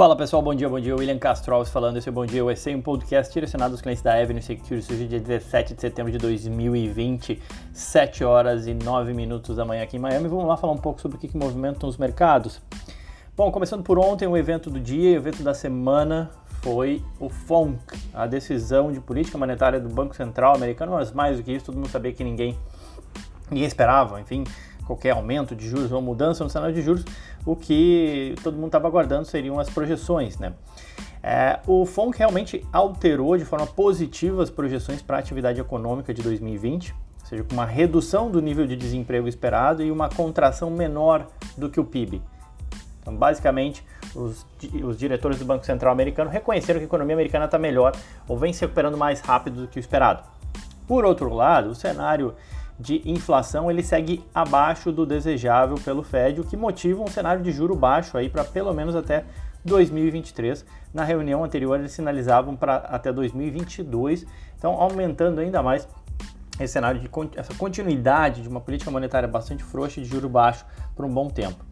Fala pessoal, bom dia, bom dia. William Castro Alves falando. Esse é o Bom Dia USA, um podcast direcionado aos clientes da Avenue Security. Surge dia 17 de setembro de 2020, 7 horas e 9 minutos da manhã aqui em Miami. Vamos lá falar um pouco sobre o que, que movimentam os mercados. Bom, começando por ontem, o evento do dia, o evento da semana foi o FONC, a decisão de política monetária do Banco Central americano, mas mais do que isso, todo mundo sabia que ninguém, ninguém esperava, enfim, qualquer aumento de juros ou mudança no cenário de juros, o que todo mundo estava aguardando seriam as projeções, né? É, o FONC realmente alterou de forma positiva as projeções para a atividade econômica de 2020, ou seja, com uma redução do nível de desemprego esperado e uma contração menor do que o PIB. Então, basicamente, os, os diretores do Banco Central americano reconheceram que a economia americana está melhor ou vem se recuperando mais rápido do que o esperado. Por outro lado, o cenário de inflação ele segue abaixo do desejável pelo Fed, o que motiva um cenário de juro baixo aí para pelo menos até 2023. Na reunião anterior eles sinalizavam para até 2022, então aumentando ainda mais esse cenário de essa continuidade de uma política monetária bastante frouxa de juro baixo por um bom tempo.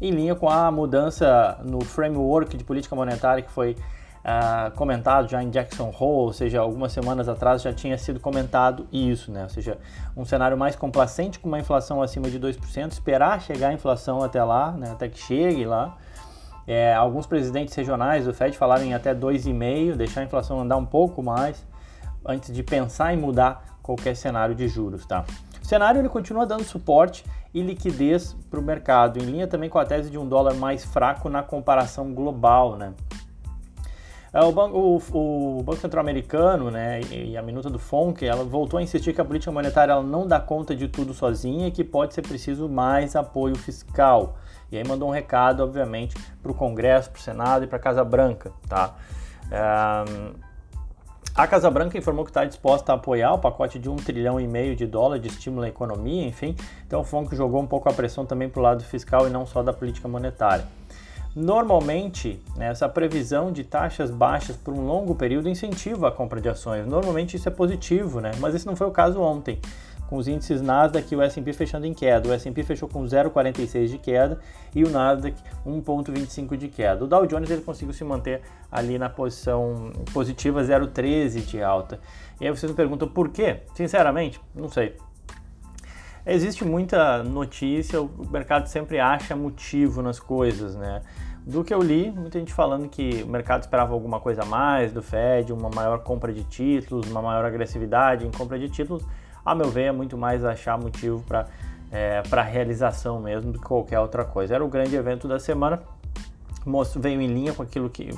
Em linha com a mudança no framework de política monetária que foi uh, comentado já em Jackson Hole, ou seja, algumas semanas atrás já tinha sido comentado isso, né? Ou seja, um cenário mais complacente com uma inflação acima de 2%, esperar chegar a inflação até lá, né? até que chegue lá. É, alguns presidentes regionais do Fed falaram em até 2,5%, deixar a inflação andar um pouco mais antes de pensar em mudar qualquer cenário de juros, tá? O cenário ele continua dando suporte e liquidez para o mercado, em linha também com a tese de um dólar mais fraco na comparação global, né? É, o Banco, o, o Banco Central Americano né, e a minuta do FONC ela voltou a insistir que a política monetária ela não dá conta de tudo sozinha e que pode ser preciso mais apoio fiscal. E aí mandou um recado, obviamente, para o Congresso, para o Senado e para a Casa Branca. Tá? É, a Casa Branca informou que está disposta a apoiar o pacote de um trilhão e meio de dólar de estímulo à economia, enfim. Então o FONC jogou um pouco a pressão também para o lado fiscal e não só da política monetária. Normalmente, né, essa previsão de taxas baixas por um longo período incentiva a compra de ações. Normalmente isso é positivo, né? mas esse não foi o caso ontem. Com os índices Nasdaq e o S&P fechando em queda. O S&P fechou com 0,46 de queda e o Nasdaq 1,25 de queda. O Dow Jones ele conseguiu se manter ali na posição positiva 0,13 de alta. E aí vocês me perguntam por quê? Sinceramente, não sei. Existe muita notícia, o mercado sempre acha motivo nas coisas, né? Do que eu li, muita gente falando que o mercado esperava alguma coisa a mais do Fed, uma maior compra de títulos, uma maior agressividade em compra de títulos. A meu ver, é muito mais achar motivo para é, para realização mesmo do que qualquer outra coisa. Era o grande evento da semana, veio em linha com aquilo que,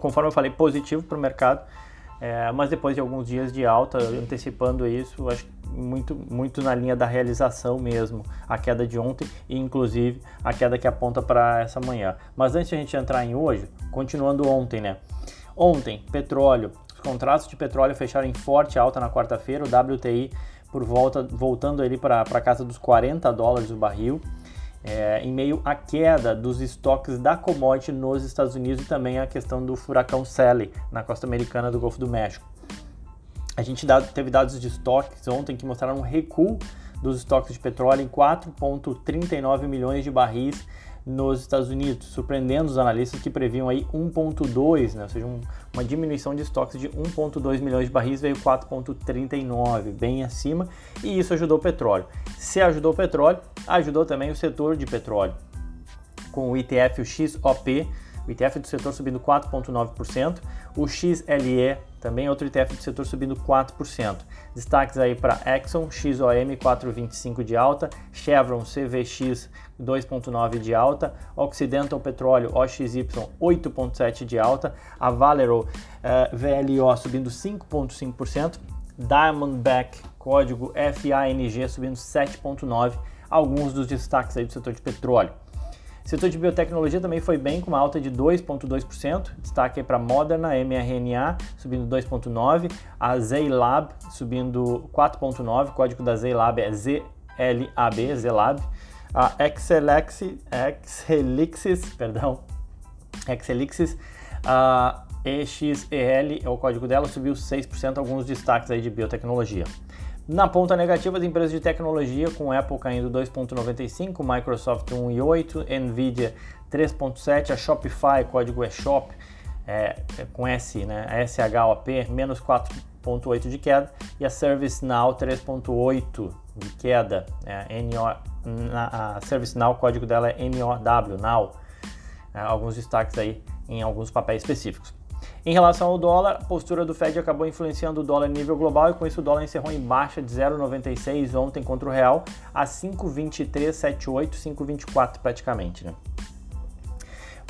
conforme eu falei, positivo para o mercado, é, mas depois de alguns dias de alta, antecipando isso, acho muito, muito na linha da realização mesmo, a queda de ontem e inclusive a queda que aponta para essa manhã. Mas antes de a gente entrar em hoje, continuando ontem, né? Ontem, petróleo, os contratos de petróleo fecharam em forte alta na quarta-feira, o WTI por volta, voltando ali para a casa dos 40 dólares o barril é, em meio à queda dos estoques da commodity nos Estados Unidos e também a questão do furacão Sally na costa americana do Golfo do México. A gente teve dados de estoques ontem que mostraram um recuo dos estoques de petróleo em 4,39 milhões de barris nos Estados Unidos, surpreendendo os analistas que previam aí 1.2, né, ou seja, um, uma diminuição de estoques de 1.2 milhões de barris veio 4.39, bem acima, e isso ajudou o petróleo. Se ajudou o petróleo, ajudou também o setor de petróleo, com o ETF o XOP, o ETF do setor subindo 4,9%, o XLE também outro ETF do setor subindo 4%. Destaques aí para Exxon, XOM 4,25 de alta, Chevron CVX 2,9 de alta, Occidental Petróleo OXY 8,7 de alta, a Valero eh, VLO subindo 5,5%, Diamondback código FANG subindo 7,9%, alguns dos destaques aí do setor de petróleo. Setor de biotecnologia também foi bem, com uma alta de 2,2%. Destaque para Moderna, mRNA, subindo 2,9%. A Zaylab, subindo 4,9%. O código da Zaylab é ZLAB, Zlab. A Exelixis, perdão, Exelixis, a EXEL é o código dela, subiu 6%. Alguns destaques aí de biotecnologia. Na ponta negativa, as empresas de tecnologia, com Apple caindo 2,95, Microsoft 1,8, Nvidia 3,7, a Shopify, código é Shop, é, é com S, né, SHOP, menos 4,8 de queda, e a ServiceNow 3,8 de queda, é, NO, na, a ServiceNow, o código dela é NOW, Now, é, alguns destaques aí em alguns papéis específicos. Em relação ao dólar, a postura do Fed acabou influenciando o dólar em nível global e com isso o dólar encerrou em baixa de 0,96 ontem contra o real a 5,2378, 5,24 praticamente. Né?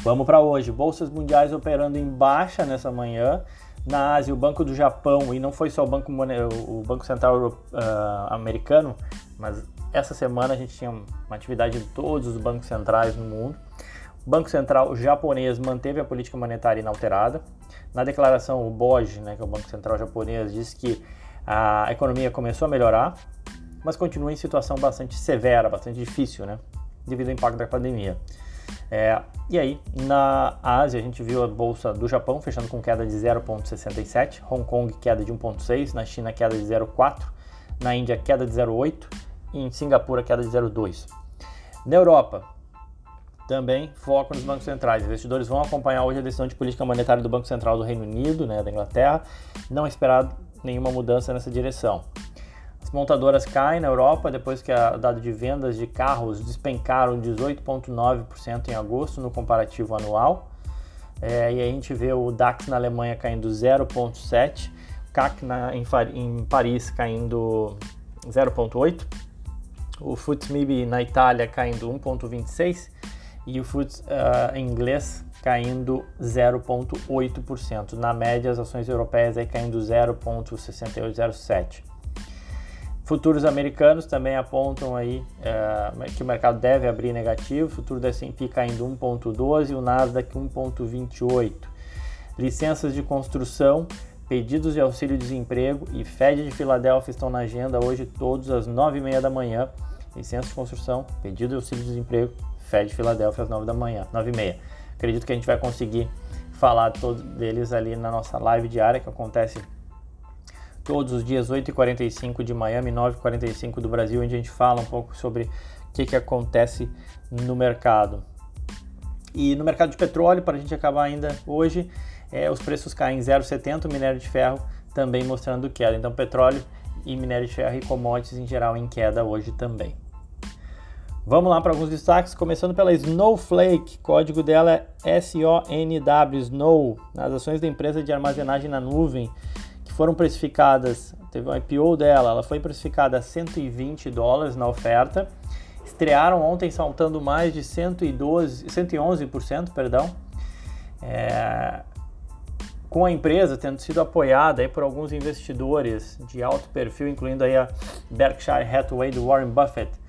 Vamos para hoje. Bolsas mundiais operando em baixa nessa manhã. Na Ásia, o Banco do Japão, e não foi só o Banco, o Banco Central uh, americano, mas essa semana a gente tinha uma atividade de todos os bancos centrais no mundo. Banco Central japonês manteve a política monetária inalterada. Na declaração, o BOJ, né, que é o Banco Central japonês, disse que a economia começou a melhorar, mas continua em situação bastante severa, bastante difícil, né, devido ao impacto da pandemia. É, e aí, na Ásia, a gente viu a bolsa do Japão fechando com queda de 0,67, Hong Kong queda de 1,6, na China queda de 0,4, na Índia queda de 0,8 e em Singapura queda de 0,2. Na Europa, também foco nos bancos centrais. Investidores vão acompanhar hoje a decisão de política monetária do Banco Central do Reino Unido, né, da Inglaterra. Não é esperado nenhuma mudança nessa direção. As montadoras caem na Europa depois que o dado de vendas de carros despencaram 18,9% em agosto no comparativo anual. É, e a gente vê o DAX na Alemanha caindo 0,7%, CAC na, em, em Paris caindo 0,8%, o FTSE na Itália caindo 1,26% e o FTSE uh, inglês caindo 0,8%. Na média, as ações europeias aí caindo 0,6807. Futuros americanos também apontam aí uh, que o mercado deve abrir negativo, futuro da S&P caindo 1,12 e o Nasdaq 1,28. Licenças de construção, pedidos de auxílio-desemprego e Fed de Filadélfia estão na agenda hoje todos às 9h30 da manhã. Licença de construção, pedido de auxílio-desemprego Fed Filadélfia às 9 da manhã, 9 e meia. Acredito que a gente vai conseguir falar todos deles ali na nossa live diária que acontece todos os dias 8h45 de Miami, 9h45 do Brasil, onde a gente fala um pouco sobre o que, que acontece no mercado. E no mercado de petróleo, para a gente acabar ainda hoje, é, os preços caem 0,70, o minério de ferro também mostrando queda. Então, petróleo e minério de ferro e commodities em geral em queda hoje também. Vamos lá para alguns destaques, começando pela Snowflake, código dela é SONW, Snow, as ações da empresa de armazenagem na nuvem, que foram precificadas, teve um IPO dela, ela foi precificada a 120 dólares na oferta, estrearam ontem saltando mais de 112, 111%, perdão, é, com a empresa tendo sido apoiada por alguns investidores de alto perfil, incluindo aí a Berkshire Hathaway do Warren Buffett,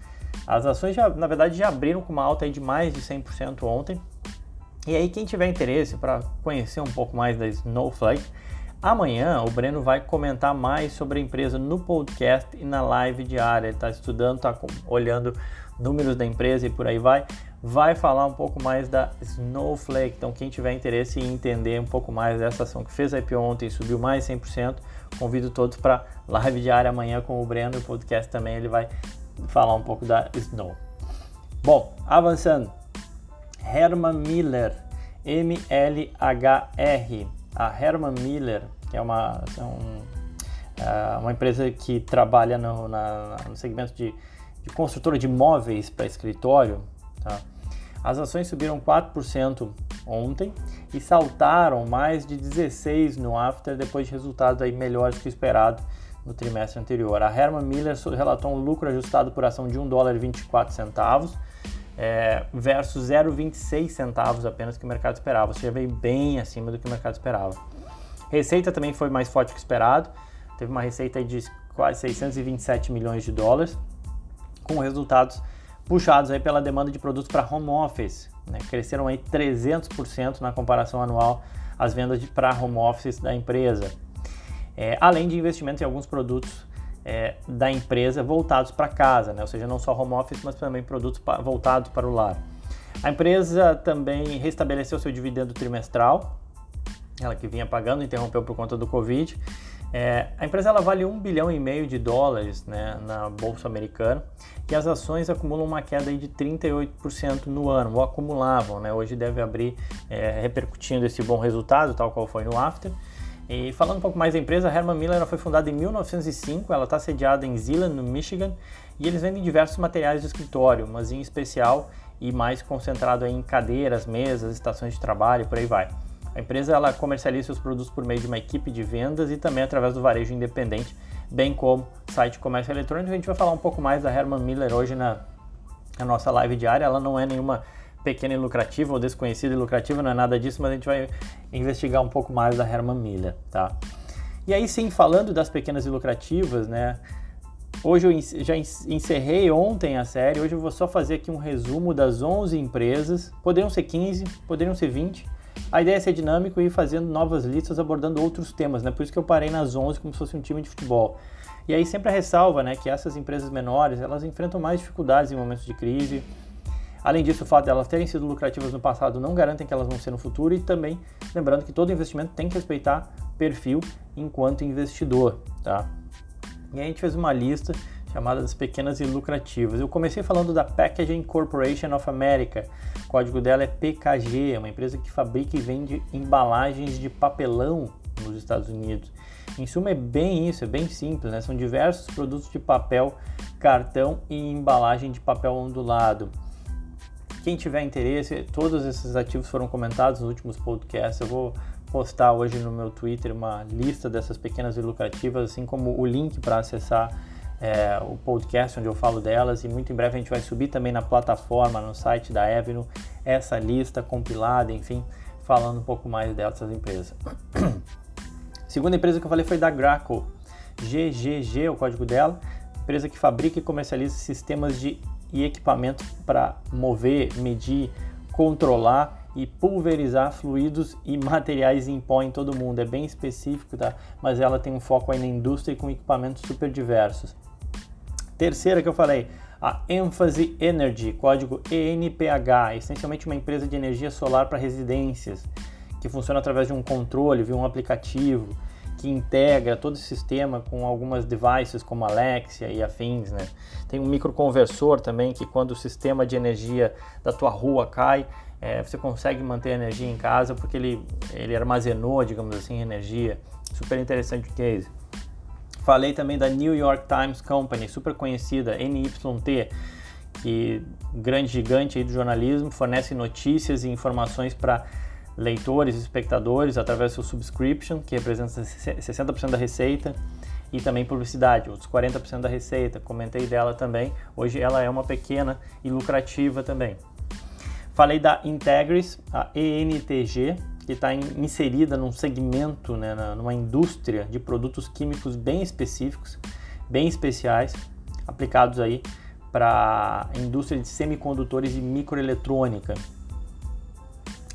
as ações, já, na verdade, já abriram com uma alta de mais de 100% ontem. E aí, quem tiver interesse para conhecer um pouco mais da Snowflake, amanhã o Breno vai comentar mais sobre a empresa no podcast e na live diária. Ele está estudando, está olhando números da empresa e por aí vai. Vai falar um pouco mais da Snowflake. Então, quem tiver interesse em entender um pouco mais dessa ação que fez a IPO ontem subiu mais 100%, convido todos para live diária amanhã com o Breno. O podcast também ele vai falar um pouco da Snow. Bom, avançando. Herman Miller, M-L-H-R. A Herman Miller, que é uma, é um, é uma empresa que trabalha no, na, no segmento de, de construtora de móveis para escritório, tá? As ações subiram 4% ontem e saltaram mais de 16% no after depois de resultados aí melhores que o esperado no trimestre anterior. A Herman Miller relatou um lucro ajustado por ação de 1 dólar e 24 centavos é, versus 0,26 centavos apenas que o mercado esperava, ou seja, veio bem acima do que o mercado esperava. Receita também foi mais forte que esperado, teve uma receita de quase 627 milhões de dólares, com resultados puxados aí pela demanda de produtos para home office, né? cresceram aí 300% na comparação anual as vendas para home office da empresa é, além de investimento em alguns produtos é, da empresa voltados para casa, né? ou seja, não só home office, mas também produtos pa voltados para o lar. A empresa também restabeleceu seu dividendo trimestral, ela que vinha pagando, interrompeu por conta do Covid, É, a empresa ela vale 1 bilhão e meio de dólares né, na Bolsa Americana e as ações acumulam uma queda de 38% no ano, ou acumulavam. Né? Hoje deve abrir é, repercutindo esse bom resultado, tal qual foi no After. E falando um pouco mais da empresa, a Herman Miller foi fundada em 1905, ela está sediada em Zeeland, no Michigan, e eles vendem diversos materiais de escritório, mas em especial e mais concentrado em cadeiras, mesas, estações de trabalho, por aí vai. A empresa ela comercializa seus produtos por meio de uma equipe de vendas e também através do varejo independente, bem como site de comércio eletrônico. A gente vai falar um pouco mais da Herman Miller hoje na, na nossa live diária. Ela não é nenhuma pequena e lucrativa ou desconhecida e lucrativa, não é nada disso, mas a gente vai investigar um pouco mais da Herman Miller, tá? E aí sim, falando das pequenas e lucrativas, né? Hoje eu já encerrei ontem a série, hoje eu vou só fazer aqui um resumo das 11 empresas, poderiam ser 15, poderiam ser 20, a ideia é ser dinâmico e ir fazendo novas listas abordando outros temas, né? Por isso que eu parei nas 11 como se fosse um time de futebol. E aí sempre a ressalva, né, que essas empresas menores, elas enfrentam mais dificuldades em momentos de crise. Além disso, o fato de elas terem sido lucrativas no passado não garantem que elas vão ser no futuro e também lembrando que todo investimento tem que respeitar perfil enquanto investidor, tá? E a gente fez uma lista chamada das pequenas e lucrativas. Eu comecei falando da Packaging Corporation of America. O código dela é PKG, é uma empresa que fabrica e vende embalagens de papelão nos Estados Unidos. Em suma, é bem isso, é bem simples, né? São diversos produtos de papel, cartão e embalagem de papel ondulado. Quem tiver interesse, todos esses ativos foram comentados nos últimos podcasts. Eu vou postar hoje no meu Twitter uma lista dessas pequenas e lucrativas, assim como o link para acessar é, o podcast onde eu falo delas e muito em breve a gente vai subir também na plataforma, no site da Avenue, essa lista compilada, enfim, falando um pouco mais dessas empresas. Segunda empresa que eu falei foi da Graco, GGG, o código dela, empresa que fabrica e comercializa sistemas de e equipamentos para mover, medir, controlar e pulverizar fluidos e materiais em pó em todo mundo. É bem específico, tá? Mas ela tem um foco aí na indústria e com equipamentos super diversos. Terceira que eu falei, a Ênfase Energy, código ENPH, essencialmente uma empresa de energia solar para residências, que funciona através de um controle, via um aplicativo, que integra todo o sistema com algumas devices como Alexia e afins, né? Tem um microconversor também que quando o sistema de energia da tua rua cai, é, você consegue manter a energia em casa porque ele, ele armazenou, digamos assim, energia. Super interessante o case. Falei também da New York Times Company, super conhecida, NYT, que grande gigante aí do jornalismo, fornece notícias e informações para leitores espectadores através do seu subscription, que representa 60% da receita, e também publicidade, outros 40% da receita. Comentei dela também. Hoje ela é uma pequena e lucrativa também. Falei da Integris, a ENTG, que está inserida num segmento, né, numa indústria de produtos químicos bem específicos, bem especiais, aplicados aí para a indústria de semicondutores e microeletrônica.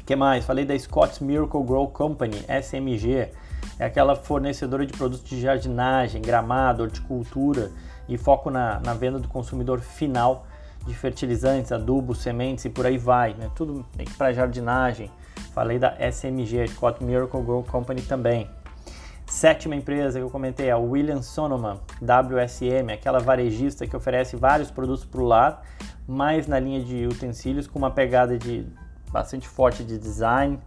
Que mais? Falei da Scott's Miracle Grow Company, SMG, é aquela fornecedora de produtos de jardinagem, gramado, horticultura e foco na, na venda do consumidor final de fertilizantes, adubos, sementes e por aí vai, né? tudo para jardinagem, Falei da SMG, Scott Miracle Grow Company também. Sétima empresa que eu comentei é a William Sonoma, WSM, aquela varejista que oferece vários produtos para o lar, mais na linha de utensílios com uma pegada de bastante forte de design,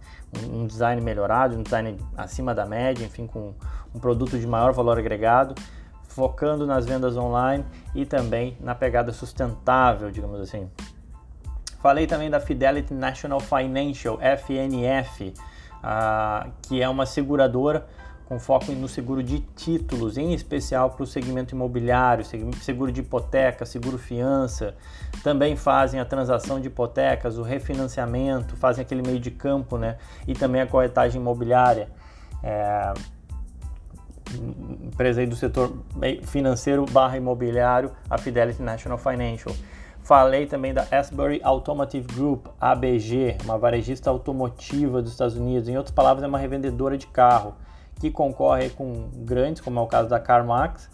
um design melhorado, um design acima da média, enfim, com um produto de maior valor agregado, focando nas vendas online e também na pegada sustentável, digamos assim. Falei também da Fidelity National Financial, FNF, uh, que é uma seguradora com foco no seguro de títulos, em especial para o segmento imobiliário, seguro de hipoteca, seguro fiança. Também fazem a transação de hipotecas, o refinanciamento, fazem aquele meio de campo, né? E também a corretagem imobiliária. É, empresa aí do setor financeiro barra imobiliário, a Fidelity National Financial. Falei também da Asbury Automotive Group, ABG, uma varejista automotiva dos Estados Unidos. Em outras palavras, é uma revendedora de carro que concorre com grandes, como é o caso da CarMax,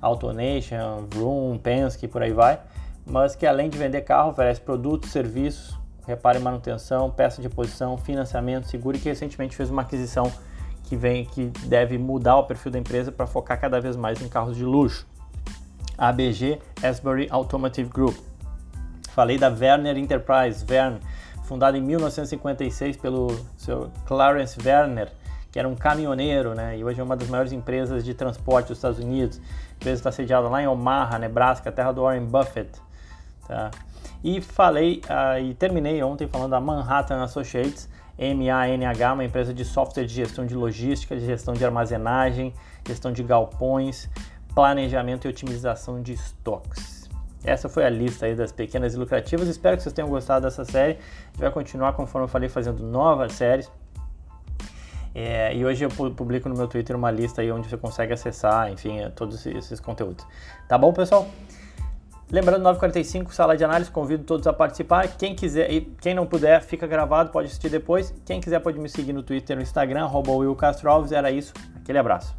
AutoNation, Vroom, Penske, por aí vai, mas que além de vender carro, oferece produtos, serviços, reparo e manutenção, peça de reposição, financiamento, seguro e que recentemente fez uma aquisição que vem que deve mudar o perfil da empresa para focar cada vez mais em carros de luxo. ABG Asbury Automotive Group. Falei da Werner Enterprise, Verne, fundada em 1956 pelo seu Clarence Werner, que era um caminhoneiro, né? E hoje é uma das maiores empresas de transporte dos Estados Unidos. A empresa está sediada lá em Omaha, Nebraska, terra do Warren Buffett. Tá? E falei uh, e terminei ontem falando da Manhattan Associates, MANH, uma empresa de software de gestão de logística, de gestão de armazenagem, gestão de galpões, planejamento e otimização de estoques. Essa foi a lista aí das pequenas e lucrativas. Espero que vocês tenham gostado dessa série. A gente vai continuar, conforme eu falei, fazendo novas séries. É, e hoje eu publico no meu Twitter uma lista aí onde você consegue acessar, enfim, todos esses conteúdos. Tá bom, pessoal? Lembrando, 9h45, sala de análise, convido todos a participar. Quem quiser e quem não puder, fica gravado, pode assistir depois. Quem quiser pode me seguir no Twitter, no Instagram, arroba Will Castro Alves. Era isso, aquele abraço.